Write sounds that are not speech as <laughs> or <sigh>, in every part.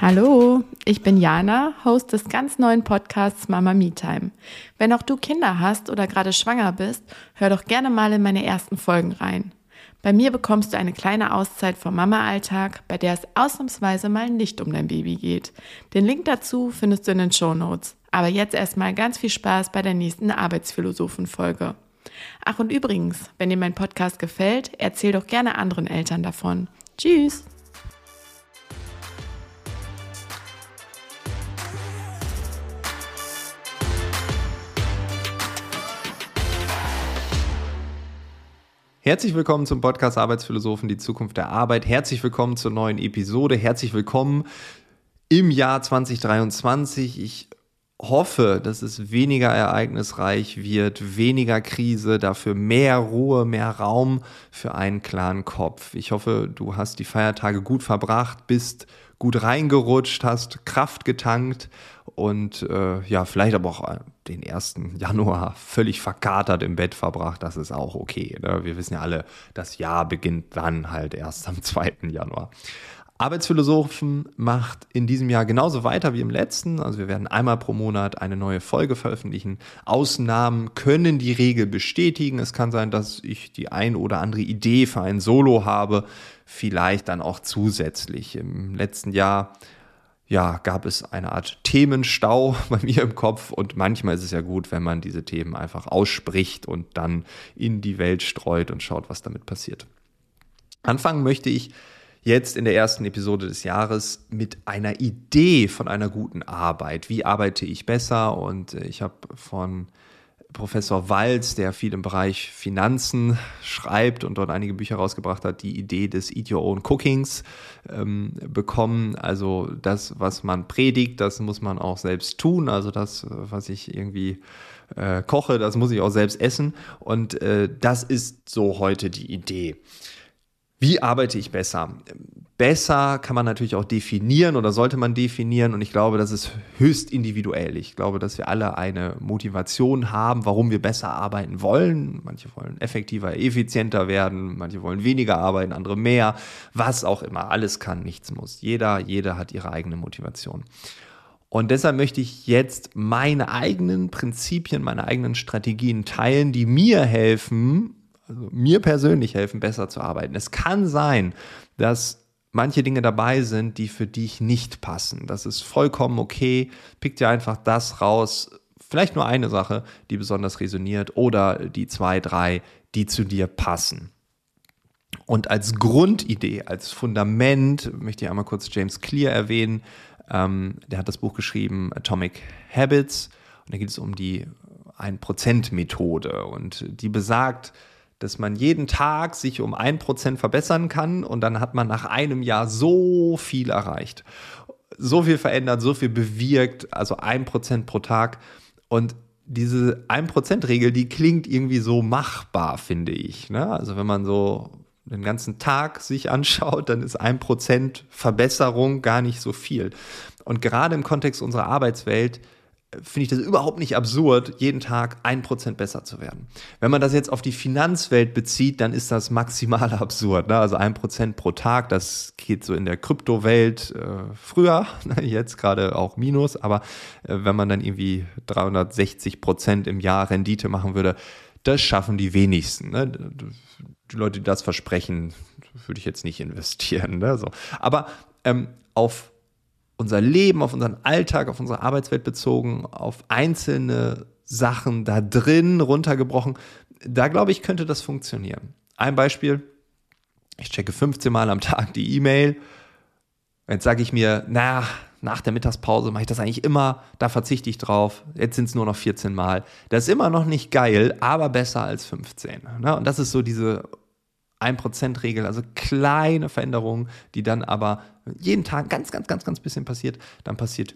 Hallo, ich bin Jana, Host des ganz neuen Podcasts Mama Me Time. Wenn auch du Kinder hast oder gerade schwanger bist, hör doch gerne mal in meine ersten Folgen rein. Bei mir bekommst du eine kleine Auszeit vom Mama-Alltag, bei der es ausnahmsweise mal nicht um dein Baby geht. Den Link dazu findest du in den Show Notes. Aber jetzt erstmal ganz viel Spaß bei der nächsten Arbeitsphilosophen-Folge. Ach und übrigens, wenn dir mein Podcast gefällt, erzähl doch gerne anderen Eltern davon. Tschüss! Herzlich willkommen zum Podcast Arbeitsphilosophen, die Zukunft der Arbeit. Herzlich willkommen zur neuen Episode. Herzlich willkommen im Jahr 2023. Ich hoffe, dass es weniger ereignisreich wird, weniger Krise, dafür mehr Ruhe, mehr Raum für einen klaren Kopf. Ich hoffe, du hast die Feiertage gut verbracht, bist gut reingerutscht, hast Kraft getankt und äh, ja, vielleicht aber auch den 1. Januar völlig verkatert im Bett verbracht. Das ist auch okay. Ne? Wir wissen ja alle, das Jahr beginnt dann halt erst am 2. Januar. Arbeitsphilosophen macht in diesem Jahr genauso weiter wie im letzten. Also wir werden einmal pro Monat eine neue Folge veröffentlichen. Ausnahmen können die Regel bestätigen. Es kann sein, dass ich die ein oder andere Idee für ein Solo habe, vielleicht dann auch zusätzlich. Im letzten Jahr ja, gab es eine Art Themenstau <laughs> bei mir im Kopf und manchmal ist es ja gut, wenn man diese Themen einfach ausspricht und dann in die Welt streut und schaut, was damit passiert. Anfangen möchte ich jetzt in der ersten Episode des Jahres mit einer Idee von einer guten Arbeit. Wie arbeite ich besser? Und ich habe von Professor Walz, der viel im Bereich Finanzen schreibt und dort einige Bücher rausgebracht hat, die Idee des Eat Your Own Cookings ähm, bekommen. Also das, was man predigt, das muss man auch selbst tun. Also das, was ich irgendwie äh, koche, das muss ich auch selbst essen. Und äh, das ist so heute die Idee. Wie arbeite ich besser? Besser kann man natürlich auch definieren oder sollte man definieren und ich glaube, das ist höchst individuell. Ich glaube, dass wir alle eine Motivation haben, warum wir besser arbeiten wollen. Manche wollen effektiver, effizienter werden, manche wollen weniger arbeiten, andere mehr, was auch immer. Alles kann, nichts muss. Jeder, jeder hat ihre eigene Motivation. Und deshalb möchte ich jetzt meine eigenen Prinzipien, meine eigenen Strategien teilen, die mir helfen, also mir persönlich helfen, besser zu arbeiten. Es kann sein, dass manche Dinge dabei sind, die für dich nicht passen. Das ist vollkommen okay. Pick dir einfach das raus. Vielleicht nur eine Sache, die besonders resoniert oder die zwei, drei, die zu dir passen. Und als Grundidee, als Fundament möchte ich einmal kurz James Clear erwähnen. Ähm, der hat das Buch geschrieben Atomic Habits. Und da geht es um die 1%-Methode. Und die besagt, dass man jeden Tag sich um ein Prozent verbessern kann und dann hat man nach einem Jahr so viel erreicht. So viel verändert, so viel bewirkt, also ein Prozent pro Tag. Und diese 1%-Regel, die klingt irgendwie so machbar, finde ich. Ne? Also wenn man so den ganzen Tag sich anschaut, dann ist 1% Verbesserung gar nicht so viel. Und gerade im Kontext unserer Arbeitswelt finde ich das überhaupt nicht absurd, jeden Tag ein Prozent besser zu werden. Wenn man das jetzt auf die Finanzwelt bezieht, dann ist das maximal <laughs> absurd. Ne? Also ein Prozent pro Tag, das geht so in der Kryptowelt äh, früher, <laughs> ne? jetzt gerade auch Minus, aber äh, wenn man dann irgendwie 360 Prozent im Jahr Rendite machen würde, das schaffen die wenigsten. Ne? Die Leute, die das versprechen, würde ich jetzt nicht investieren. Ne? So. Aber ähm, auf unser Leben, auf unseren Alltag, auf unsere Arbeitswelt bezogen, auf einzelne Sachen da drin runtergebrochen, da glaube ich, könnte das funktionieren. Ein Beispiel, ich checke 15 Mal am Tag die E-Mail. Jetzt sage ich mir, na, nach der Mittagspause mache ich das eigentlich immer, da verzichte ich drauf. Jetzt sind es nur noch 14 Mal. Das ist immer noch nicht geil, aber besser als 15. Ne? Und das ist so diese 1%-Regel, also kleine Veränderungen, die dann aber jeden Tag ganz, ganz, ganz, ganz bisschen passiert, dann passiert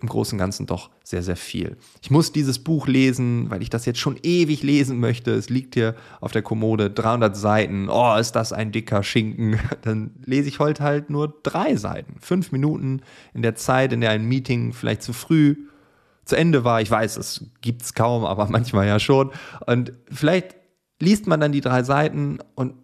im Großen und Ganzen doch sehr, sehr viel. Ich muss dieses Buch lesen, weil ich das jetzt schon ewig lesen möchte. Es liegt hier auf der Kommode, 300 Seiten. Oh, ist das ein dicker Schinken. <laughs> Dann lese ich heute halt nur drei Seiten. Fünf Minuten in der Zeit, in der ein Meeting vielleicht zu früh zu Ende war. Ich weiß, es gibt es kaum, aber <laughs> manchmal ja schon. Und vielleicht liest man dann die drei Seiten und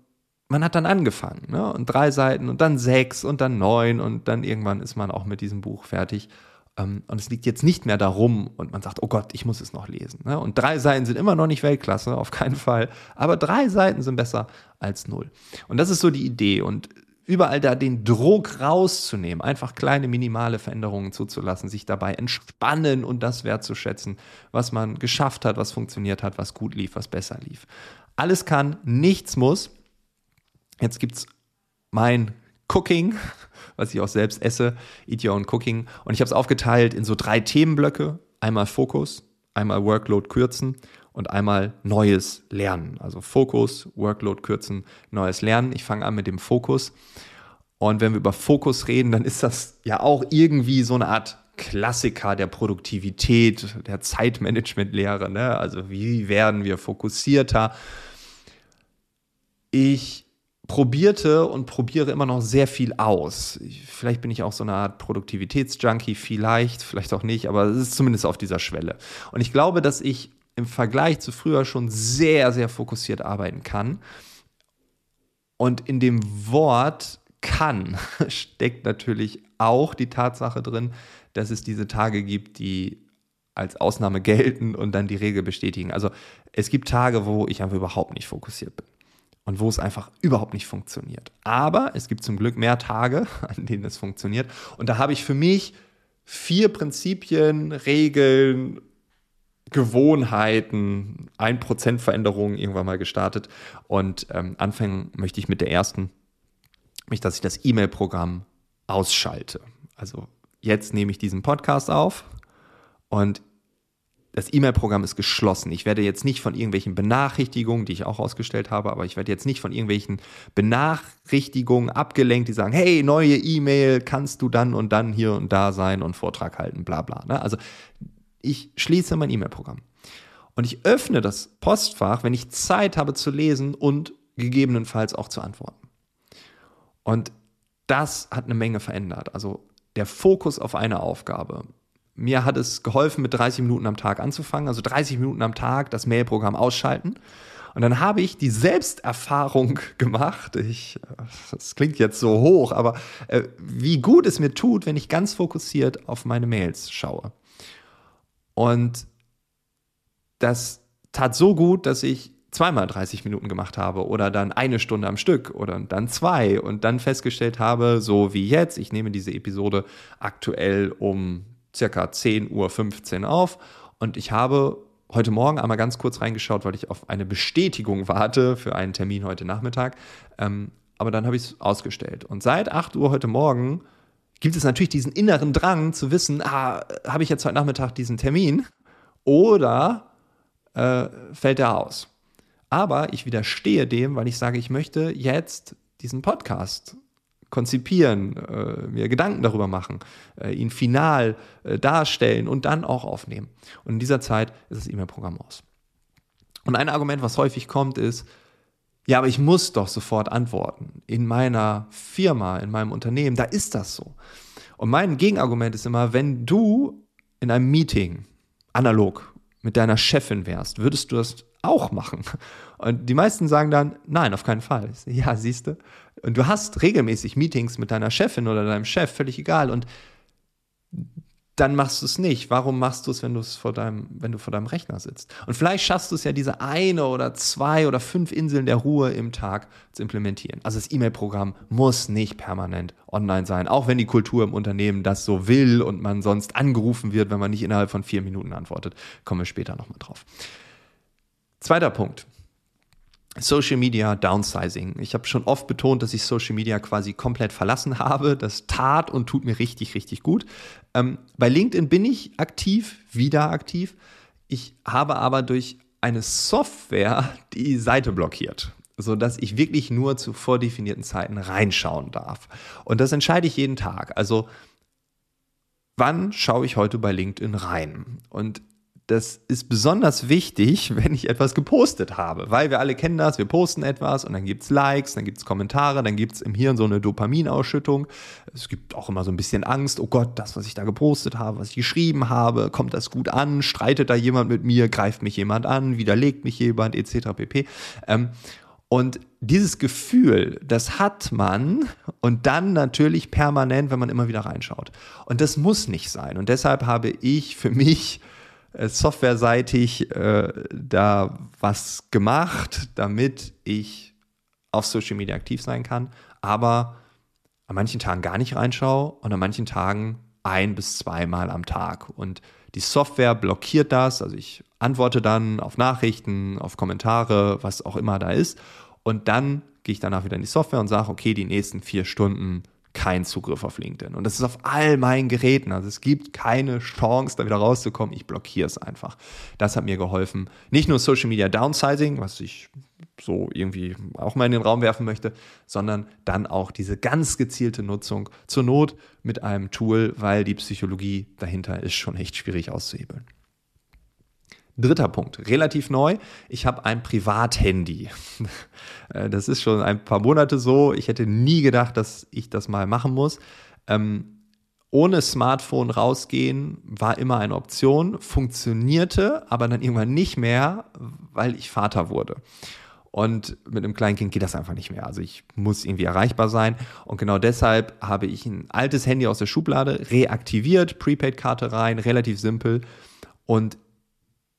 man hat dann angefangen. Ne? Und drei Seiten und dann sechs und dann neun und dann irgendwann ist man auch mit diesem Buch fertig. Ähm, und es liegt jetzt nicht mehr darum und man sagt, oh Gott, ich muss es noch lesen. Ne? Und drei Seiten sind immer noch nicht Weltklasse, auf keinen Fall. Aber drei Seiten sind besser als null. Und das ist so die Idee. Und überall da den Druck rauszunehmen, einfach kleine minimale Veränderungen zuzulassen, sich dabei entspannen und das wertzuschätzen, was man geschafft hat, was funktioniert hat, was gut lief, was besser lief. Alles kann, nichts muss. Jetzt gibt es mein Cooking, <laughs> was ich auch selbst esse, Eat Your Own Cooking. Und ich habe es aufgeteilt in so drei Themenblöcke. Einmal Fokus, einmal Workload kürzen und einmal neues Lernen. Also Fokus, Workload kürzen, neues Lernen. Ich fange an mit dem Fokus. Und wenn wir über Fokus reden, dann ist das ja auch irgendwie so eine Art Klassiker der Produktivität, der Zeitmanagement-Lehre. Ne? Also wie werden wir fokussierter? Ich probierte und probiere immer noch sehr viel aus. Vielleicht bin ich auch so eine Art Produktivitätsjunkie, vielleicht, vielleicht auch nicht, aber es ist zumindest auf dieser Schwelle. Und ich glaube, dass ich im Vergleich zu früher schon sehr, sehr fokussiert arbeiten kann. Und in dem Wort kann <laughs> steckt natürlich auch die Tatsache drin, dass es diese Tage gibt, die als Ausnahme gelten und dann die Regel bestätigen. Also es gibt Tage, wo ich einfach überhaupt nicht fokussiert bin und wo es einfach überhaupt nicht funktioniert. Aber es gibt zum Glück mehr Tage, <laughs> an denen es funktioniert. Und da habe ich für mich vier Prinzipien, Regeln Gewohnheiten, 1% Veränderungen irgendwann mal gestartet. Und ähm, anfangen möchte ich mit der ersten, nämlich dass ich das E-Mail-Programm ausschalte. Also jetzt nehme ich diesen Podcast auf und das E-Mail-Programm ist geschlossen. Ich werde jetzt nicht von irgendwelchen Benachrichtigungen, die ich auch ausgestellt habe, aber ich werde jetzt nicht von irgendwelchen Benachrichtigungen abgelenkt, die sagen, hey, neue E-Mail, kannst du dann und dann hier und da sein und Vortrag halten, bla bla. Ne? Also ich schließe mein E-Mail-Programm. Und ich öffne das Postfach, wenn ich Zeit habe zu lesen und gegebenenfalls auch zu antworten. Und das hat eine Menge verändert. Also der Fokus auf eine Aufgabe. Mir hat es geholfen, mit 30 Minuten am Tag anzufangen, also 30 Minuten am Tag das Mail-Programm ausschalten. Und dann habe ich die Selbsterfahrung <laughs> gemacht. Ich, das klingt jetzt so hoch, aber äh, wie gut es mir tut, wenn ich ganz fokussiert auf meine Mails schaue. Und das tat so gut, dass ich zweimal 30 Minuten gemacht habe oder dann eine Stunde am Stück oder dann zwei und dann festgestellt habe, so wie jetzt, ich nehme diese Episode aktuell um circa 10.15 Uhr auf und ich habe heute Morgen einmal ganz kurz reingeschaut, weil ich auf eine Bestätigung warte für einen Termin heute Nachmittag. Ähm, aber dann habe ich es ausgestellt. Und seit 8 Uhr heute Morgen gibt es natürlich diesen inneren Drang zu wissen, ah, habe ich jetzt heute Nachmittag diesen Termin oder äh, fällt er aus? Aber ich widerstehe dem, weil ich sage, ich möchte jetzt diesen Podcast konzipieren, äh, mir Gedanken darüber machen, äh, ihn final äh, darstellen und dann auch aufnehmen. Und in dieser Zeit ist das E-Mail-Programm aus. Und ein Argument, was häufig kommt, ist, ja, aber ich muss doch sofort antworten. In meiner Firma, in meinem Unternehmen, da ist das so. Und mein Gegenargument ist immer, wenn du in einem Meeting analog mit deiner Chefin wärst, würdest du das auch machen? Und die meisten sagen dann, nein, auf keinen Fall. Ja, siehst du. Und du hast regelmäßig Meetings mit deiner Chefin oder deinem Chef, völlig egal. Und dann machst du es nicht. Warum machst du es, wenn du es vor deinem, wenn du vor deinem Rechner sitzt? Und vielleicht schaffst du es ja, diese eine oder zwei oder fünf Inseln der Ruhe im Tag zu implementieren. Also das E-Mail-Programm muss nicht permanent online sein, auch wenn die Kultur im Unternehmen das so will und man sonst angerufen wird, wenn man nicht innerhalb von vier Minuten antwortet. Kommen wir später nochmal drauf. Zweiter Punkt. Social Media Downsizing. Ich habe schon oft betont, dass ich Social Media quasi komplett verlassen <laughs> habe. Das tat und tut mir richtig, richtig gut. Ähm, bei LinkedIn bin ich aktiv, wieder aktiv. Ich habe aber durch eine Software die Seite blockiert, sodass ich wirklich nur zu vordefinierten Zeiten reinschauen darf. Und das entscheide ich jeden Tag. Also, wann schaue ich heute bei LinkedIn rein? Und das ist besonders wichtig, <laughs> wenn ich etwas gepostet habe, weil wir alle kennen das, wir posten etwas und dann gibt es Likes, dann gibt es Kommentare, dann gibt es im Hirn so eine Dopaminausschüttung. Es gibt auch immer so ein bisschen Angst, oh Gott, das, was ich da gepostet habe, was ich geschrieben habe, kommt das gut an, streitet da jemand mit mir, greift mich jemand an, widerlegt mich jemand, etc. pp. Ähm, und dieses Gefühl, das hat man und dann natürlich permanent, wenn man immer wieder reinschaut. Und das muss nicht sein. Und deshalb habe ich für mich softwareseitig äh, da was gemacht, damit ich auf Social Media aktiv sein kann, aber an manchen Tagen gar nicht reinschaue und an manchen Tagen ein bis zweimal am Tag. Und die Software blockiert das, also ich antworte dann auf Nachrichten, auf Kommentare, was auch immer da ist. Und dann gehe ich danach wieder in die Software und sage, okay, die nächsten vier Stunden kein Zugriff auf LinkedIn. Und das ist auf all meinen Geräten. Also es gibt keine Chance, da wieder rauszukommen. Ich blockiere es einfach. Das hat mir geholfen. Nicht nur Social Media Downsizing, was ich so irgendwie auch mal in den Raum werfen möchte, sondern dann auch diese ganz gezielte Nutzung zur Not mit einem Tool, weil die Psychologie dahinter ist schon echt schwierig auszuhebeln. Dritter Punkt, relativ neu. Ich habe ein Privathandy. <laughs> Äh, das ist schon ein paar Monate so. Ich hätte nie gedacht, dass ich das mal machen muss. Ähm, ohne Smartphone rausgehen war immer eine Option, funktionierte aber dann irgendwann nicht mehr, weil ich Vater wurde. Und mit einem kleinen Kind geht das einfach nicht mehr. Also ich muss irgendwie erreichbar sein. Und genau deshalb habe ich ein altes Handy aus der Schublade reaktiviert, Prepaid-Karte rein, relativ simpel. Und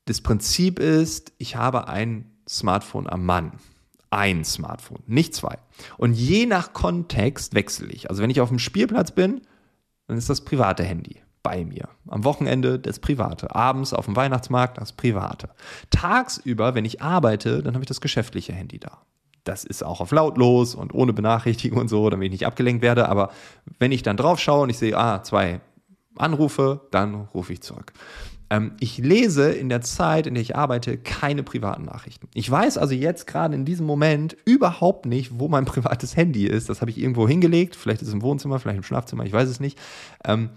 das Prinzip ist, ich habe ein Smartphone am Mann. Ein Smartphone, nicht zwei. Und je nach Kontext wechsle ich. Also wenn ich auf dem Spielplatz bin, dann ist das private Handy bei mir. Am Wochenende das private. Abends auf dem Weihnachtsmarkt das private. Tagsüber, wenn ich arbeite, dann habe ich das geschäftliche Handy da. Das ist auch auf lautlos und ohne Benachrichtigung und so, damit ich nicht abgelenkt werde. Aber wenn ich dann drauf schaue und ich sehe, ah, zwei Anrufe, dann rufe ich zurück. Ähm, ich lese in der Zeit, in der ich arbeite, keine privaten Nachrichten. Ich weiß also jetzt gerade in diesem Moment überhaupt nicht, wo mein <laughs> privates Handy ist. Das habe ich irgendwo hingelegt. Vielleicht ist es im Wohnzimmer, vielleicht im Schlafzimmer, ich weiß es nicht. Ähm,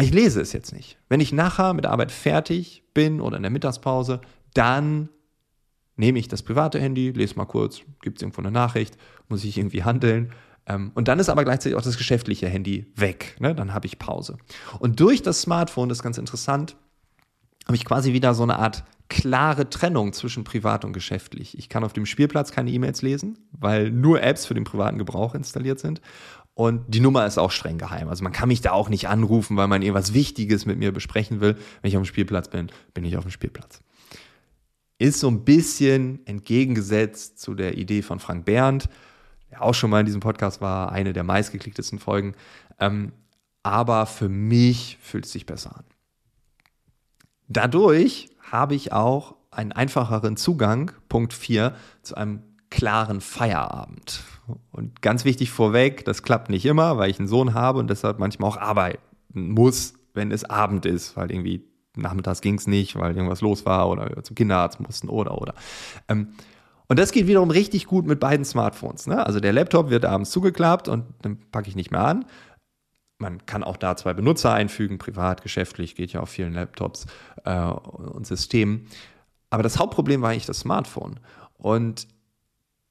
ich lese es jetzt nicht. Wenn ich nachher mit der Arbeit fertig bin oder in der Mittagspause, dann nehme ich das private Handy, lese mal kurz, gibt es irgendwo eine Nachricht, muss ich irgendwie handeln. Ähm, und dann ist aber gleichzeitig auch das geschäftliche Handy weg. Ne? Dann habe ich Pause. Und durch das Smartphone, das ist ganz interessant, habe ich quasi wieder so eine Art klare Trennung zwischen privat und geschäftlich. Ich kann auf dem Spielplatz keine E-Mails lesen, weil nur Apps für den privaten Gebrauch installiert sind. Und die Nummer ist auch streng geheim. Also man kann mich da auch nicht anrufen, weil man irgendwas Wichtiges mit mir besprechen will. Wenn ich auf dem Spielplatz bin, bin ich auf dem Spielplatz. Ist so ein bisschen entgegengesetzt zu der Idee von Frank Berndt, der auch schon mal in diesem Podcast war, eine der meistgeklicktesten Folgen. Ähm, aber für mich fühlt es sich besser an. Dadurch habe ich auch einen einfacheren Zugang, Punkt 4, zu einem klaren Feierabend. Und ganz wichtig vorweg, das klappt nicht immer, weil ich einen Sohn habe und deshalb manchmal auch arbeiten muss, wenn es Abend ist, weil irgendwie nachmittags ging es nicht, weil irgendwas los war oder wir zum Kinderarzt mussten oder oder. Ähm, und das geht wiederum richtig gut mit beiden Smartphones. Ne? Also der Laptop wird abends zugeklappt und dann packe ich nicht mehr an. Man kann auch da zwei Benutzer einfügen, privat, geschäftlich, geht ja auf vielen Laptops äh, und Systemen. Aber das Hauptproblem war eigentlich das Smartphone. Und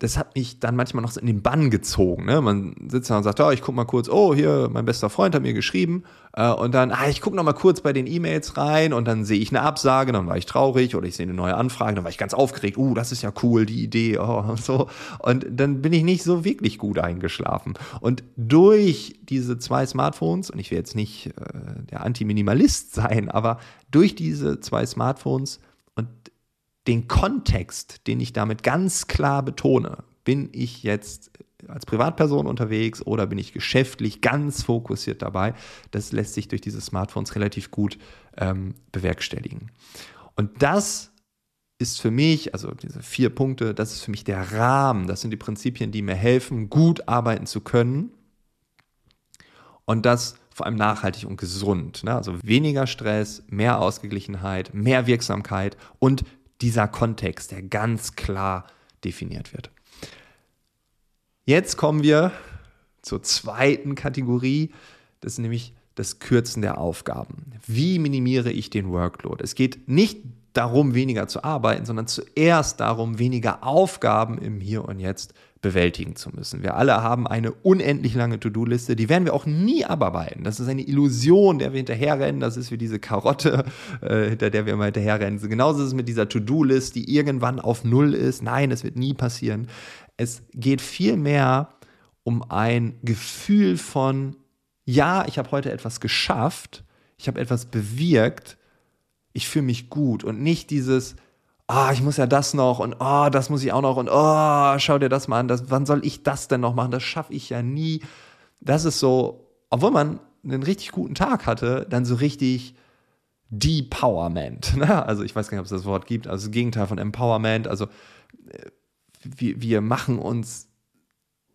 das hat mich dann manchmal noch in den Bann gezogen. Ne? Man sitzt da und sagt, oh, ich guck mal kurz, oh, hier, mein bester Freund hat mir geschrieben. Äh, und dann, ah, ich guck noch mal kurz bei den E-Mails rein und dann sehe ich eine Absage, dann war ich traurig oder ich sehe eine neue Anfrage, dann war ich ganz aufgeregt, uh, das ist ja cool, die Idee, oh, und <laughs> so. Und dann bin ich nicht so wirklich gut eingeschlafen. Und durch diese zwei Smartphones, und ich will jetzt nicht äh, der Anti-Minimalist <laughs> sein, aber durch diese zwei Smartphones den Kontext, den ich damit ganz klar betone, bin ich jetzt als Privatperson unterwegs oder bin ich geschäftlich ganz fokussiert dabei, das lässt sich durch diese Smartphones relativ gut ähm, bewerkstelligen. Und das ist für mich, also diese vier Punkte, das ist für mich der Rahmen, das sind die Prinzipien, die mir helfen, gut arbeiten zu können. Und das vor allem nachhaltig und gesund. Ne? Also weniger Stress, mehr Ausgeglichenheit, mehr Wirksamkeit und dieser Kontext, der ganz klar definiert wird. Jetzt kommen wir zur zweiten Kategorie. Das ist nämlich das Kürzen der Aufgaben. Wie minimiere ich den Workload? Es geht nicht darum, weniger zu arbeiten, sondern zuerst darum, weniger Aufgaben im Hier und Jetzt bewältigen zu müssen. Wir alle haben eine unendlich lange To-Do-Liste, die werden wir auch nie abarbeiten. Das ist eine Illusion, der wir hinterherrennen. Das ist wie diese Karotte, äh, hinter der wir immer hinterherrennen. Genauso ist es mit dieser To-Do-List, die irgendwann auf Null ist. Nein, es wird nie passieren. Es geht vielmehr um ein Gefühl von, ja, ich habe heute etwas geschafft, ich habe etwas bewirkt, ich fühle mich gut und nicht dieses, ah, ich muss ja das noch und oh, das muss ich auch noch und oh, schau dir das mal an, das, wann soll ich das denn noch machen? Das schaffe ich ja nie. Das ist so, obwohl man einen richtig guten Tag hatte, dann so richtig Depowerment. Ne? Also ich weiß gar nicht, ob es das Wort gibt, also das Gegenteil von Empowerment. Also äh, wir, wir machen uns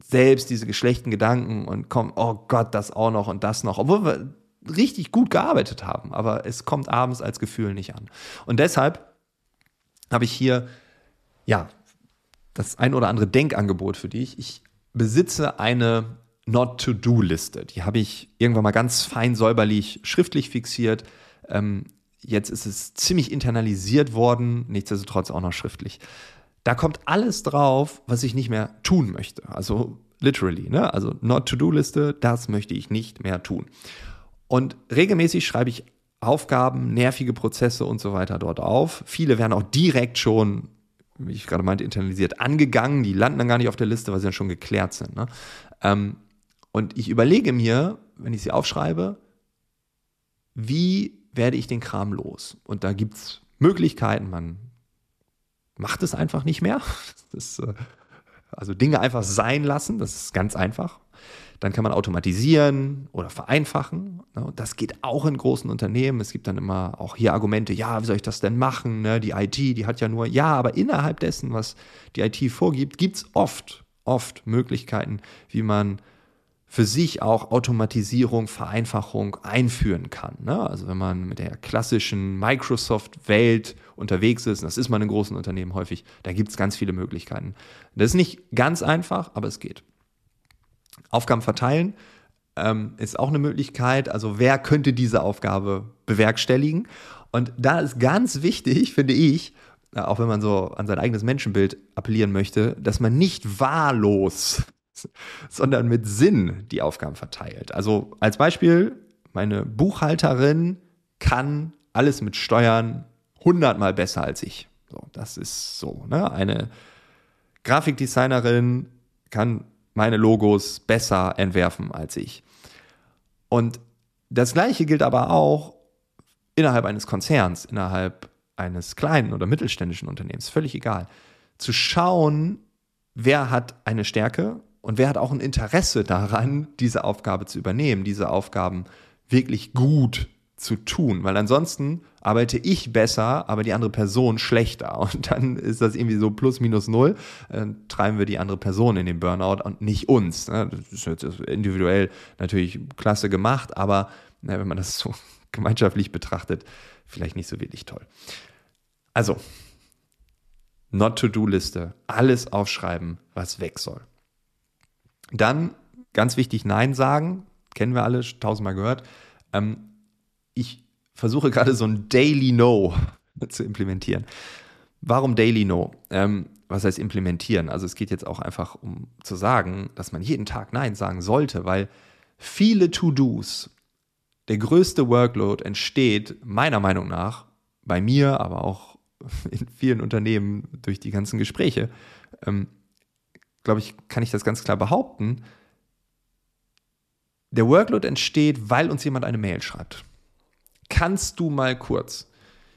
selbst diese geschlechten Gedanken und kommen, oh Gott, das auch noch und das noch, obwohl wir richtig gut gearbeitet haben, aber es kommt abends als Gefühl nicht an. Und deshalb habe ich hier, ja, das ein oder andere Denkangebot für dich. Ich besitze eine Not-to-Do-Liste. Die habe ich irgendwann mal ganz fein säuberlich schriftlich fixiert. Ähm, jetzt ist es ziemlich internalisiert worden, nichtsdestotrotz auch noch schriftlich. Da kommt alles drauf, was ich nicht mehr tun möchte. Also literally, ne? Also Not-to-Do-Liste, das möchte ich nicht mehr tun. Und regelmäßig schreibe ich Aufgaben, nervige Prozesse und so weiter dort auf. Viele werden auch direkt schon, wie ich gerade meinte, internalisiert angegangen. Die landen dann gar nicht auf der Liste, weil sie dann schon geklärt sind. Ne? Ähm, und ich überlege mir, wenn ich sie aufschreibe, wie werde ich den Kram los? Und da gibt es Möglichkeiten, man macht es einfach nicht mehr. <laughs> Das, äh, also Dinge einfach sein lassen, das ist ganz einfach. Dann kann man automatisieren oder vereinfachen. Ne? Das geht auch in großen Unternehmen. Es gibt dann immer auch hier Argumente, ja, wie soll ich das denn machen? Ne? Die IT, die hat ja nur, ja, aber innerhalb dessen, was die IT vorgibt, gibt es oft, oft Möglichkeiten, wie man für sich auch Automatisierung, Vereinfachung einführen kann. Ne? Also wenn man mit der klassischen Microsoft-Welt unterwegs ist, das ist man in großen Unternehmen häufig, da gibt es ganz viele Möglichkeiten. Das ist nicht ganz einfach, aber es geht. Aufgaben verteilen ähm, ist auch eine Möglichkeit. Also wer könnte diese Aufgabe bewerkstelligen? Und da ist ganz wichtig, finde ich, äh, auch wenn man so an sein eigenes Menschenbild appellieren möchte, dass man nicht wahllos, <laughs> sondern mit Sinn die Aufgaben verteilt. Also als Beispiel, meine Buchhalterin kann alles mit Steuern hundertmal besser als ich. So, das ist so. Ne? Eine Grafikdesignerin kann meine Logos besser entwerfen als ich. Und das Gleiche gilt aber auch innerhalb eines Konzerns, innerhalb eines kleinen oder mittelständischen Unternehmens, völlig egal. Zu schauen, wer hat eine Stärke und wer hat auch ein Interesse daran, diese Aufgabe zu übernehmen, diese Aufgaben wirklich gut zu tun, weil ansonsten arbeite ich besser, aber die andere Person <laughs> schlechter. Und dann ist das irgendwie so plus minus null. Dann treiben wir die andere Person in den Burnout und nicht uns. Ne? Das ist jetzt individuell natürlich klasse gemacht, aber wenn man das so <laughs> gemeinschaftlich betrachtet, vielleicht nicht so wirklich toll. Also, Not-to-Do-Liste, alles aufschreiben, was weg soll. Dann, ganz wichtig, Nein sagen, kennen wir alle, tausendmal gehört. Ähm, ich versuche gerade so ein Daily No <laughs> zu implementieren. Warum Daily No? Ähm, was heißt implementieren? Also es geht jetzt auch einfach um zu sagen, dass man jeden Tag Nein sagen sollte, weil viele To-Dos, der größte Workload entsteht meiner Meinung nach bei mir, aber auch <laughs> in vielen Unternehmen durch die ganzen Gespräche, ähm, glaube ich, kann ich das ganz klar behaupten. Der Workload entsteht, weil uns jemand eine Mail schreibt kannst du mal kurz.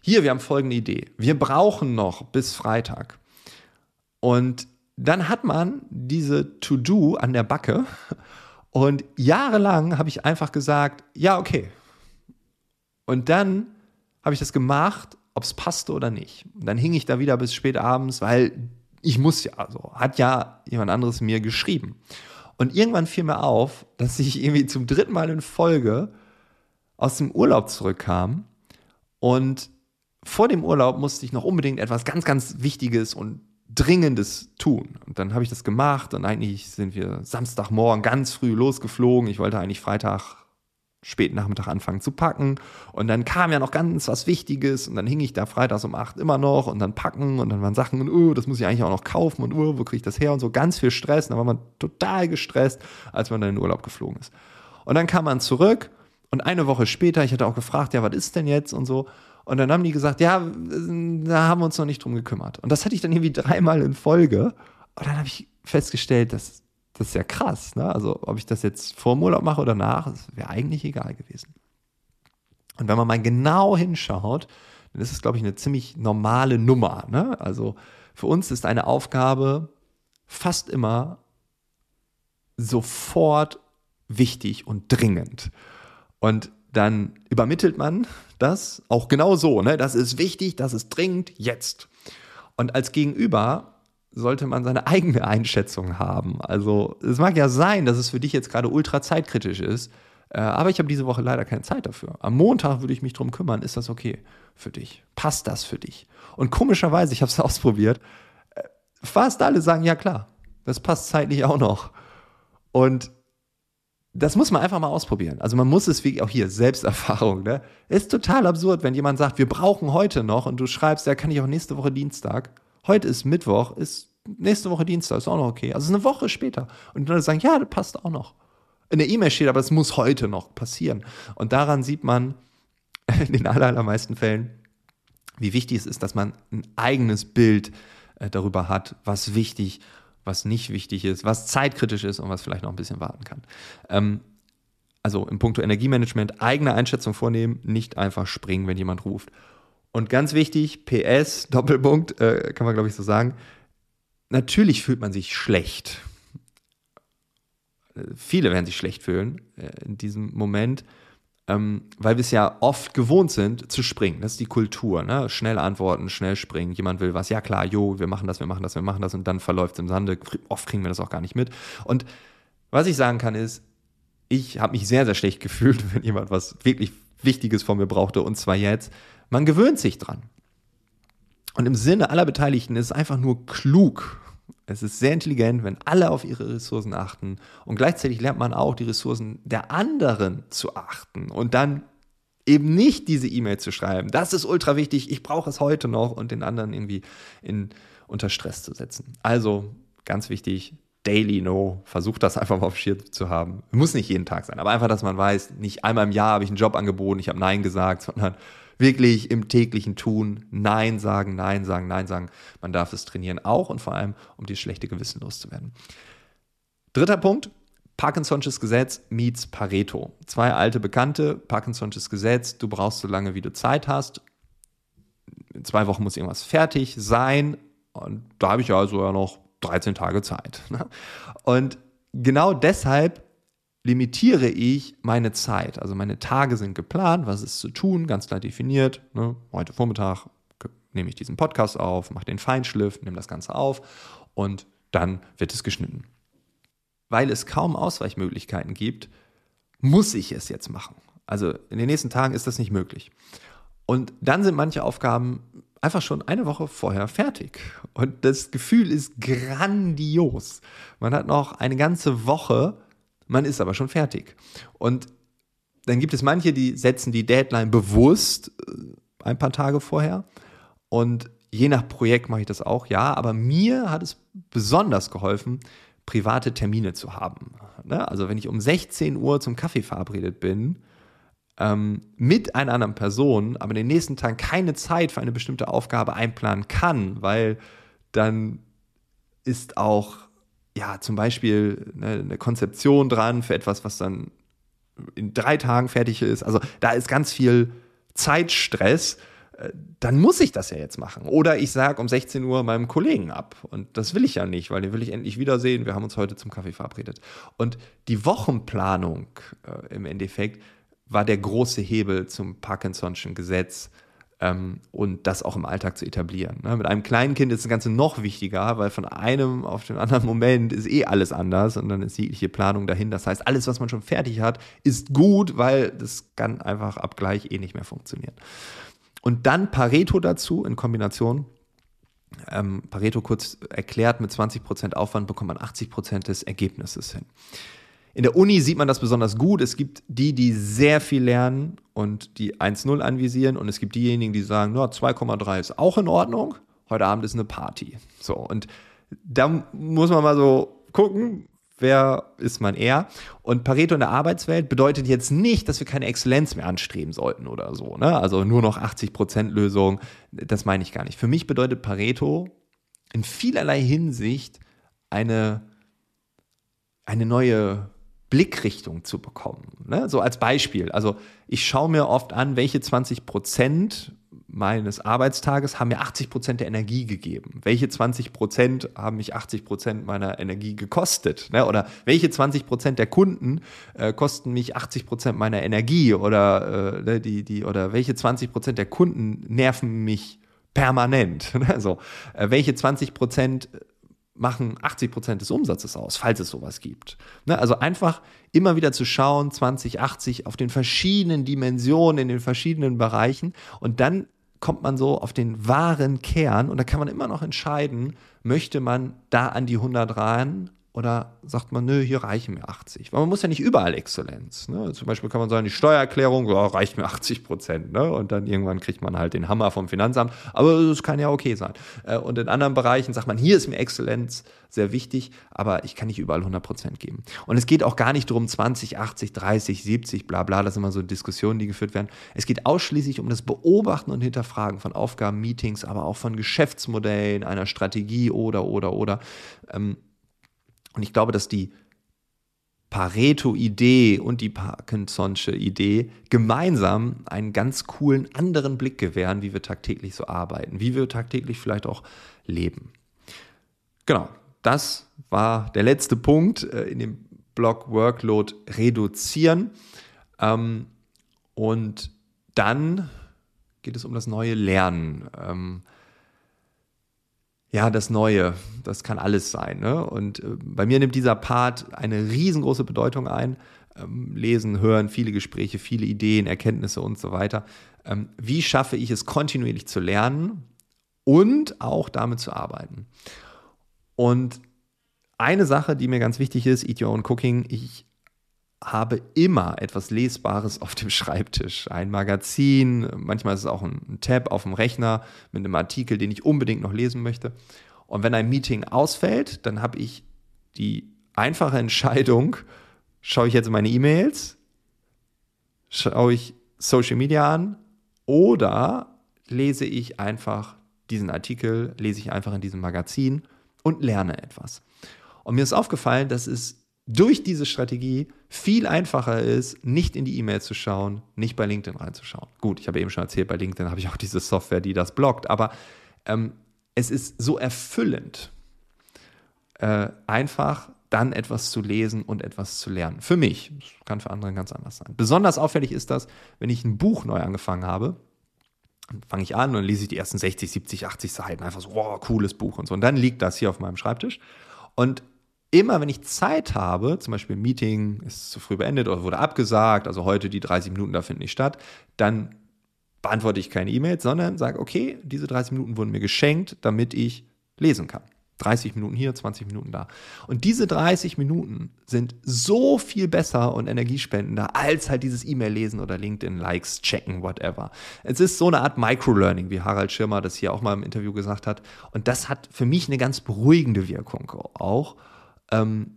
Hier, wir haben folgende Idee. Wir brauchen noch bis Freitag. Und dann hat man diese To-Do an der Backe. Und jahrelang habe ich einfach gesagt, ja, okay. Und dann habe ich das gemacht, ob es passte oder nicht. Und dann hing ich da wieder bis spät abends, weil ich muss ja, also hat ja jemand anderes mir geschrieben. Und irgendwann fiel mir auf, dass ich irgendwie zum dritten Mal in Folge aus dem Urlaub zurückkam und vor dem Urlaub musste ich noch unbedingt etwas ganz, ganz Wichtiges und Dringendes tun. Und dann habe ich das gemacht und eigentlich sind wir Samstagmorgen ganz früh losgeflogen. Ich wollte eigentlich Freitag späten Nachmittag anfangen zu packen. Und dann kam ja noch ganz was Wichtiges und dann hing ich da freitags um acht immer noch und dann packen und dann waren Sachen und oh, das muss ich eigentlich auch noch kaufen und oh, wo kriege ich das her und so ganz viel Stress. Und dann war man total gestresst, als man dann in den Urlaub geflogen ist. Und dann kam man zurück und eine Woche später, ich hatte auch gefragt, ja, was ist denn jetzt und so. Und dann haben die gesagt, ja, da haben wir uns noch nicht drum gekümmert. Und das hatte ich dann irgendwie dreimal in Folge. Und dann habe ich festgestellt, dass das ist ja krass. Ne? Also ob ich das jetzt vor dem Urlaub mache oder nach, wäre eigentlich egal gewesen. Und wenn man mal genau hinschaut, dann ist es, glaube ich, eine ziemlich normale Nummer. Ne? Also für uns ist eine Aufgabe fast immer sofort wichtig und dringend. Und dann übermittelt man das auch genau so. Ne? Das ist wichtig, das ist dringend, jetzt. Und als Gegenüber sollte man seine eigene Einschätzung haben. Also es mag ja sein, dass es für dich jetzt gerade ultra zeitkritisch ist, äh, aber ich habe diese Woche leider keine Zeit dafür. Am Montag würde ich mich drum kümmern. Ist das okay für dich? Passt das für dich? Und komischerweise, ich habe es <laughs> ausprobiert, äh, fast alle sagen, ja klar, das passt zeitlich auch noch. Und das muss man einfach mal ausprobieren. Also man muss es wie auch hier, Selbsterfahrung, ne? Ist total absurd, wenn jemand sagt, wir brauchen heute noch und du schreibst, ja, kann ich auch nächste Woche Dienstag. Heute ist Mittwoch, ist nächste Woche Dienstag, ist auch noch okay. Also eine Woche später. Und dann sagen, ja, das passt auch noch. In der E-Mail steht, aber es muss heute noch passieren. Und daran sieht man <laughs> in den allermeisten Fällen, wie wichtig es ist, dass man ein eigenes Bild äh, darüber hat, was wichtig, was nicht wichtig ist, was zeitkritisch ist und was vielleicht noch ein bisschen warten kann. Ähm, also im Punkto Energiemanagement eigene Einschätzung vornehmen, nicht einfach springen, wenn jemand ruft. Und ganz wichtig, PS, Doppelpunkt, äh, kann man glaube ich so sagen, natürlich fühlt man sich schlecht. Viele werden sich schlecht fühlen äh, in diesem Moment, ähm, weil wir es ja oft gewohnt sind zu springen. Das ist die Kultur. Ne? Schnell antworten, schnell springen. Jemand will was, ja klar, jo, wir machen das, wir machen das, wir machen das und dann verläuft es im Sande. Oft kriegen wir das auch gar nicht mit. Und was ich sagen kann ist, ich habe mich sehr, sehr schlecht gefühlt, <laughs> wenn jemand was wirklich Wichtiges von mir brauchte und zwar jetzt. Man gewöhnt sich dran. Und im Sinne aller Beteiligten ist es einfach nur klug. Es ist sehr intelligent, wenn alle auf ihre Ressourcen achten. Und gleichzeitig lernt man auch, die Ressourcen der anderen zu achten. Und dann eben nicht diese E-Mail zu schreiben. Das ist ultra wichtig, ich brauche es heute noch und den anderen irgendwie in, unter Stress zu setzen. Also ganz wichtig, Daily No, versucht das einfach mal auf Schirm zu haben. Muss nicht jeden Tag sein, aber einfach, dass man weiß, nicht einmal im Jahr habe ich einen Job angeboten, ich habe Nein gesagt, sondern wirklich im täglichen Tun Nein sagen, Nein sagen, Nein sagen. Man darf es trainieren, auch und vor allem, um die schlechte Gewissen loszuwerden. Dritter Punkt, Parkinson'sches Gesetz meets Pareto. Zwei alte Bekannte, Parkinson'sches Gesetz, du brauchst so lange, wie du Zeit hast. In zwei Wochen muss irgendwas fertig sein. Und da habe ich also ja noch 13 Tage Zeit. Ne? Und genau deshalb limitiere ich meine Zeit. Also meine Tage sind geplant, was ist zu tun, ganz klar definiert. Ne? Heute Vormittag nehme ich diesen Podcast auf, mache den Feinschliff, nehme das Ganze auf und dann wird es geschnitten. Weil es kaum Ausweichmöglichkeiten gibt, muss ich es jetzt machen. Also in den nächsten Tagen ist das nicht möglich. Und dann sind manche Aufgaben einfach schon eine Woche vorher fertig. Und das Gefühl ist grandios. Man hat noch eine ganze Woche, man ist aber schon fertig. Und dann gibt es manche, die setzen die Deadline bewusst äh, ein paar Tage vorher. Und je nach Projekt mache ich das auch, ja. Aber mir hat es besonders geholfen, private Termine zu haben. Ne? Also wenn ich um 16 Uhr zum Kaffee verabredet bin, ähm, mit einer anderen Person, aber in den nächsten Tagen keine Zeit für eine bestimmte Aufgabe einplanen kann, weil dann ist auch ja zum Beispiel eine, eine Konzeption dran für etwas, was dann in drei Tagen fertig ist. Also da ist ganz viel Zeitstress. Äh, dann muss ich das ja jetzt machen. Oder ich sage um 16 Uhr meinem Kollegen ab. Und das will ich ja nicht, weil den will ich endlich wiedersehen. Wir haben uns heute zum Kaffee verabredet. Und die Wochenplanung äh, im Endeffekt war der große Hebel zum Parkinson'schen Gesetz ähm, und das auch im Alltag zu etablieren. Ne? Mit einem kleinen Kind ist das Ganze noch wichtiger, weil von einem auf den anderen Moment ist eh alles anders und dann ist jegliche Planung dahin. Das heißt, alles, was man schon fertig hat, ist gut, weil das kann einfach ab gleich eh nicht mehr funktionieren. Und dann Pareto dazu in Kombination. Ähm, Pareto kurz erklärt, mit 20% Aufwand bekommt man 80% des Ergebnisses hin. In der Uni sieht man das besonders gut. Es gibt die, die sehr viel lernen und die 1-0 anvisieren und es gibt diejenigen, die sagen, no, 2,3 ist auch in Ordnung. Heute Abend ist eine Party. So, und da muss man mal so gucken, wer ist man eher? Und Pareto in der Arbeitswelt bedeutet jetzt nicht, dass wir keine Exzellenz mehr anstreben sollten oder so. Ne? Also nur noch 80% Lösung, das meine ich gar nicht. Für mich bedeutet Pareto in vielerlei Hinsicht eine, eine neue Blickrichtung zu bekommen. Ne? So als Beispiel. Also ich schaue mir oft an, welche 20 Prozent meines Arbeitstages haben mir 80 Prozent der Energie gegeben. Welche 20 Prozent haben mich 80 Prozent meiner Energie gekostet? Ne? Oder welche 20 Prozent der Kunden äh, kosten mich 80 Prozent meiner Energie? Oder, äh, ne, die, die, oder welche 20 Prozent der Kunden nerven mich permanent? <laughs> Ne? so, äh, welche 20 Prozent machen 80 Prozent des Umsatzes aus, falls es sowas gibt. Ne? Also einfach immer wieder zu schauen, 2080 auf den verschiedenen Dimensionen, in den verschiedenen Bereichen und dann kommt man so auf den wahren Kern und da kann man immer noch entscheiden, möchte man da an die 100 ran oder sagt man, nö, hier reichen mir 80? Weil man muss ja nicht überall Exzellenz. Ne? Zum Beispiel kann man sagen, die Steuererklärung ja, reicht mir 80 Prozent. Ne? Und dann irgendwann kriegt man halt den Hammer vom Finanzamt. Aber das kann ja okay sein. Äh, und in anderen Bereichen sagt man, hier ist mir Exzellenz sehr wichtig, aber ich kann nicht überall 100 Prozent geben. Und es geht auch gar nicht darum, 20, 80, 30, 70, bla bla. Das sind immer so Diskussionen, die geführt werden. Es geht ausschließlich um das Beobachten und Hinterfragen von Aufgaben, Meetings, aber auch von Geschäftsmodellen, einer Strategie oder, oder, oder. Ähm, und ich glaube, dass die Pareto-Idee und die Parkinson'sche Idee gemeinsam einen ganz coolen anderen Blick gewähren, wie wir tagtäglich so arbeiten, wie wir tagtäglich vielleicht auch leben. Genau, das war der letzte Punkt äh, in dem Blog Workload reduzieren. Ähm, und dann geht es um das neue Lernen. Ja, das Neue, das kann alles sein. Ne? Und äh, bei mir nimmt dieser Part eine riesengroße Bedeutung ein. Ähm, lesen, hören, viele Gespräche, viele Ideen, Erkenntnisse und so weiter. Ähm, wie schaffe ich es kontinuierlich zu lernen und auch damit zu arbeiten? Und eine Sache, die mir ganz wichtig ist, Eat Your Own Cooking, ich habe immer etwas Lesbares auf dem <laughs> Schreibtisch. Ein Magazin, manchmal ist es auch ein Tab auf dem Rechner mit einem Artikel, den ich unbedingt noch lesen möchte. Und wenn ein Meeting ausfällt, dann habe ich die einfache Entscheidung, schaue ich jetzt meine E-Mails, schaue ich Social Media an oder lese ich einfach diesen Artikel, lese ich einfach in diesem Magazin und lerne etwas. Und mir ist aufgefallen, dass es durch diese Strategie viel einfacher ist, nicht in die E-Mail zu schauen, nicht bei LinkedIn reinzuschauen. Gut, ich habe eben schon erzählt, bei LinkedIn habe ich auch diese Software, die das blockt, aber ähm, es ist so erfüllend, äh, einfach dann etwas zu lesen und etwas zu lernen. Für mich, das kann für andere ganz anders sein. Besonders auffällig ist das, wenn ich ein Buch neu angefangen habe, fange ich an und lese ich die ersten 60, 70, 80 Seiten, einfach so, wow, cooles Buch und so. Und dann liegt das hier auf meinem Schreibtisch. Und immer wenn ich Zeit habe, zum Beispiel ein Meeting ist zu früh beendet oder wurde abgesagt, also heute die 30 Minuten da finden nicht statt, dann beantworte ich keine E-Mails, sondern sage, okay, diese 30 Minuten wurden mir geschenkt, damit ich lesen kann. 30 Minuten hier, 20 Minuten da. Und diese 30 Minuten sind so viel besser und energiespendender als halt dieses E-Mail-Lesen oder LinkedIn-Likes checken, whatever. Es ist so eine Art Microlearning, wie Harald Schirmer das hier auch mal im Interview gesagt hat. Und das hat für mich eine ganz beruhigende Wirkung auch ähm,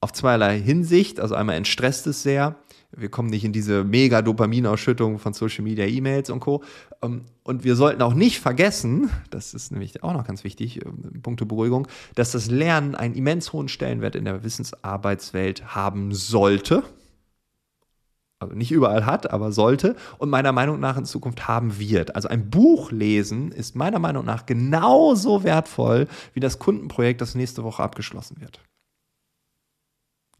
auf zweierlei Hinsicht. Also einmal entstresst es sehr. Wir kommen nicht in diese mega Dopaminausschüttung von Social Media, E-Mails und Co. Ähm, und wir sollten auch nicht vergessen, das ist nämlich auch noch ganz wichtig, ähm, Punkte Beruhigung, dass das Lernen einen immens hohen Stellenwert in der Wissensarbeitswelt haben sollte. Also nicht überall hat, aber sollte und meiner Meinung nach in Zukunft haben wird. Also ein Buch lesen ist meiner Meinung nach genauso wertvoll wie das Kundenprojekt, das nächste Woche abgeschlossen wird.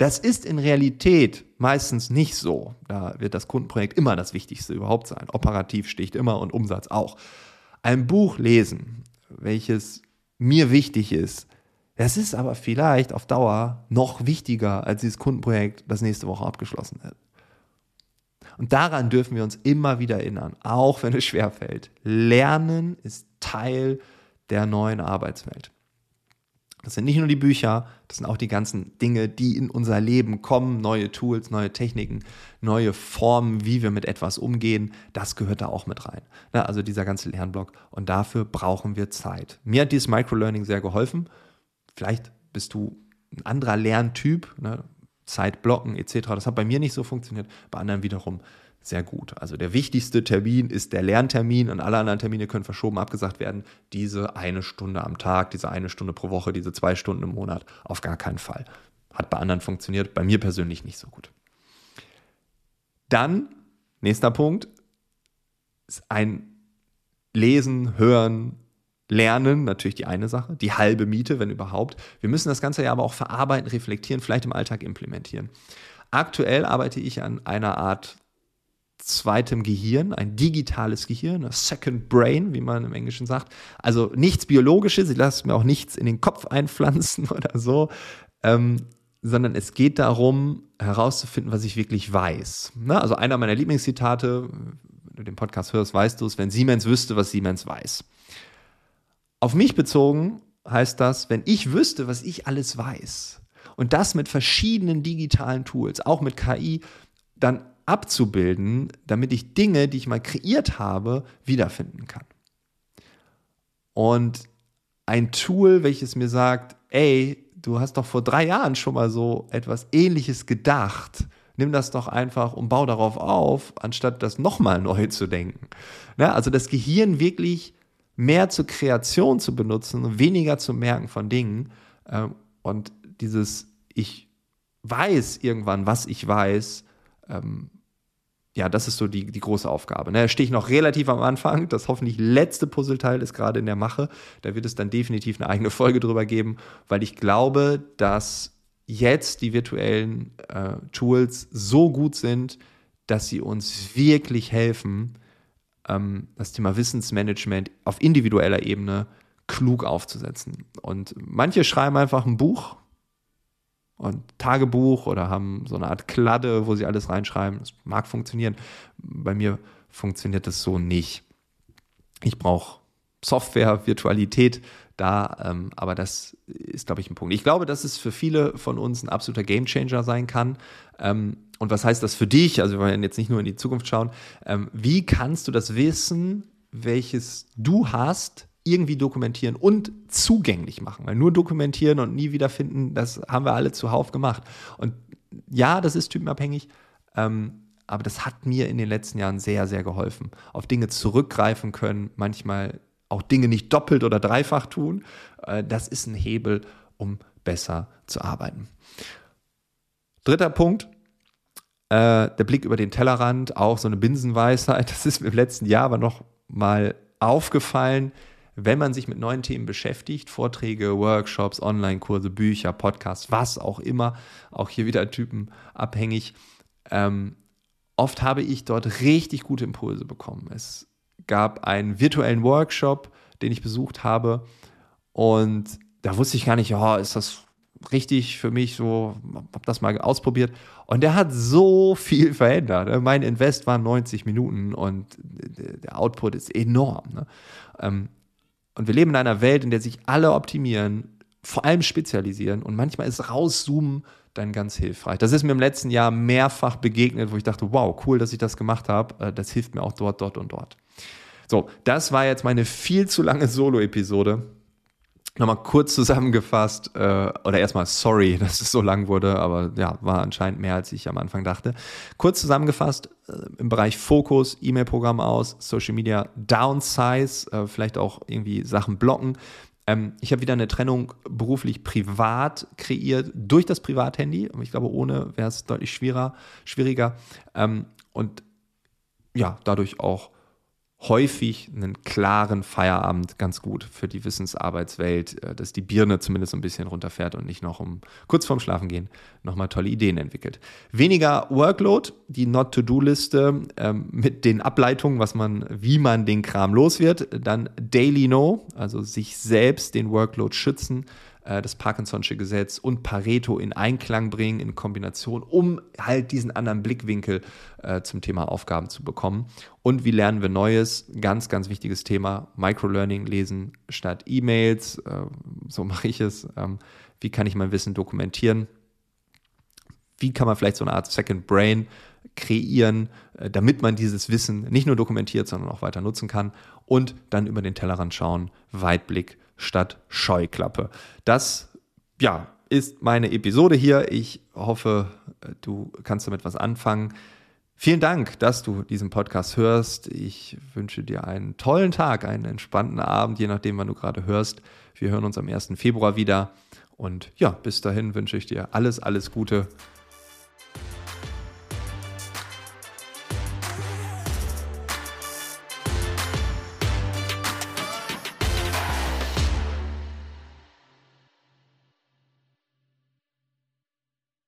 Das ist in Realität meistens nicht so. Da wird das Kundenprojekt immer das Wichtigste überhaupt sein. Operativ sticht immer und Umsatz auch. Ein Buch lesen, welches mir wichtig ist, das ist aber vielleicht auf Dauer noch wichtiger als dieses Kundenprojekt, das nächste Woche abgeschlossen wird. Und daran dürfen wir uns immer wieder erinnern, auch wenn es schwerfällt. Lernen ist Teil der neuen Arbeitswelt. Das sind nicht nur die Bücher, das sind auch die ganzen Dinge, die in unser Leben kommen, neue Tools, neue Techniken, neue Formen, wie wir mit etwas umgehen. Das gehört da auch mit rein. Ne, also dieser ganze Lernblock. Und dafür brauchen wir Zeit. Mir hat dieses Microlearning sehr geholfen. Vielleicht bist du ein anderer Lerntyp, ne? Zeit blocken etc. Das hat bei mir nicht so funktioniert, bei anderen wiederum sehr gut. Also der wichtigste Termin ist der Lerntermin und alle anderen Termine können verschoben, abgesagt werden. Diese eine Stunde am Tag, diese eine Stunde pro Woche, diese zwei Stunden im Monat, auf gar keinen Fall. Hat bei anderen funktioniert, bei mir persönlich nicht so gut. Dann, nächster Punkt, ist ein Lesen, Hören, Lernen, natürlich die eine Sache, die halbe Miete, wenn überhaupt. Wir müssen das Ganze ja aber auch verarbeiten, reflektieren, vielleicht im Alltag implementieren. Aktuell arbeite ich an einer Art zweitem Gehirn, ein digitales Gehirn, ein Second Brain, wie man im Englischen sagt. Also nichts Biologisches, ich lasse mir auch nichts in den Kopf einpflanzen <laughs> oder so, ähm, sondern es geht darum, herauszufinden, was ich wirklich weiß. Ne? Also einer meiner Lieblingszitate, wenn du den Podcast hörst, weißt du es, wenn Siemens wüsste, was Siemens weiß. Auf mich bezogen heißt das, wenn ich wüsste, was ich alles weiß und das mit verschiedenen digitalen Tools, auch mit KI, dann abzubilden, damit ich Dinge, die ich mal kreiert habe, wiederfinden kann. Und ein Tool, welches mir sagt, ey, du hast doch vor drei Jahren schon mal so etwas Ähnliches gedacht. Nimm das doch einfach und bau darauf auf, anstatt das nochmal neu zu denken. Ja, also das Gehirn wirklich mehr zur Kreation zu benutzen und weniger zu merken von Dingen. Ähm, und dieses, ich weiß irgendwann, was ich weiß, ähm, ja, das ist so die, die große Aufgabe. Ne? Da stehe ich noch relativ am Anfang. Das hoffentlich letzte Puzzleteil ist gerade in der Mache. Da wird es dann definitiv eine eigene Folge drüber geben, weil ich glaube, dass jetzt die virtuellen äh, Tools so gut sind, dass sie uns wirklich helfen, ähm, das Thema Wissensmanagement auf individueller Ebene klug aufzusetzen. Und manche schreiben einfach ein Buch und Tagebuch oder haben so eine Art Kladde, wo sie alles reinschreiben. Das mag funktionieren. Bei mir funktioniert das so nicht. Ich brauche Software, Virtualität da, ähm, aber das ist, glaube ich, ein Punkt. Ich glaube, dass es für viele von uns ein absoluter Gamechanger sein kann. Ähm, und was heißt das für dich? Also, wir wollen jetzt nicht nur in die Zukunft schauen. Ähm, wie kannst du das Wissen, welches du hast, irgendwie dokumentieren und zugänglich machen. Weil nur dokumentieren und nie wiederfinden, das haben wir alle zuhauf gemacht. Und ja, das ist typenabhängig, ähm, aber das hat mir in den letzten Jahren sehr, sehr geholfen. Auf Dinge zurückgreifen können, manchmal auch Dinge nicht doppelt oder dreifach tun. Äh, das ist ein Hebel, um besser zu arbeiten. Dritter Punkt, äh, der Blick über den Tellerrand, auch so eine Binsenweisheit. <laughs> Das ist mir im letzten Jahr aber noch mal aufgefallen wenn man sich mit neuen Themen beschäftigt, Vorträge, Workshops, Online-Kurse, Bücher, Podcasts, was auch immer, auch hier wieder typenabhängig, ähm, oft habe ich dort richtig gute Impulse bekommen. Es gab einen virtuellen Workshop, den ich besucht habe und da wusste ich gar nicht, oh, ist das richtig für mich so, habe das mal ausprobiert und der hat so viel verändert. Mein Invest war 90 Minuten und der Output ist enorm. Ne? Und wir leben in einer Welt, in der sich alle optimieren, vor allem spezialisieren und manchmal ist rauszoomen dann ganz hilfreich. Das ist mir im letzten Jahr mehrfach begegnet, wo ich dachte, wow, cool, dass ich das gemacht habe. Äh, das hilft mir auch dort, dort und dort. So, das war jetzt meine viel zu lange Solo-Episode. Nochmal kurz zusammengefasst, äh, oder erstmal sorry, <laughs> dass es so lang wurde, aber ja, war anscheinend mehr, als ich am Anfang dachte. Kurz zusammengefasst, äh, im Bereich Fokus, E-Mail-Programm aus, Social Media, Downsize, äh, vielleicht auch irgendwie Sachen blocken. Ähm, ich habe wieder eine Trennung beruflich-privat kreiert durch das Privathandy. Ich glaube, ohne wäre es deutlich schwieriger. schwieriger. Ähm, und ja, dadurch auch häufig einen klaren Feierabend ganz gut für die Wissensarbeitswelt, äh, dass die Birne zumindest ein bisschen runterfährt und nicht noch um kurz vorm Schlafengehen nochmal tolle Ideen entwickelt. Weniger Workload, die Not-to-Do-Liste ähm, mit den Ableitungen, was man, wie man den Kram los wird. Dann Daily No, also sich selbst den Workload schützen, das Parkinson'sche Gesetz und Pareto in Einklang bringen, in Kombination, um halt diesen anderen Blickwinkel äh, zum Thema Aufgaben zu bekommen. Und wie lernen wir Neues? Ganz, ganz wichtiges Thema. Microlearning lesen statt E-Mails. Äh, so <laughs> mache ich es. Ähm, wie kann ich mein Wissen dokumentieren? Wie kann man vielleicht so eine Art Second Brain kreieren, äh, damit man dieses Wissen nicht nur dokumentiert, sondern auch weiter nutzen kann und dann über den Tellerrand schauen, Weitblick statt Scheuklappe. Das, ja, ist meine Episode hier. Ich hoffe, du kannst damit was anfangen. Vielen Dank, dass du diesen Podcast hörst. Ich wünsche dir einen tollen Tag, einen entspannten Abend, je nachdem, wann du gerade hörst. Wir hören uns am 1. Februar wieder. Und ja, bis dahin wünsche ich dir alles, alles Gute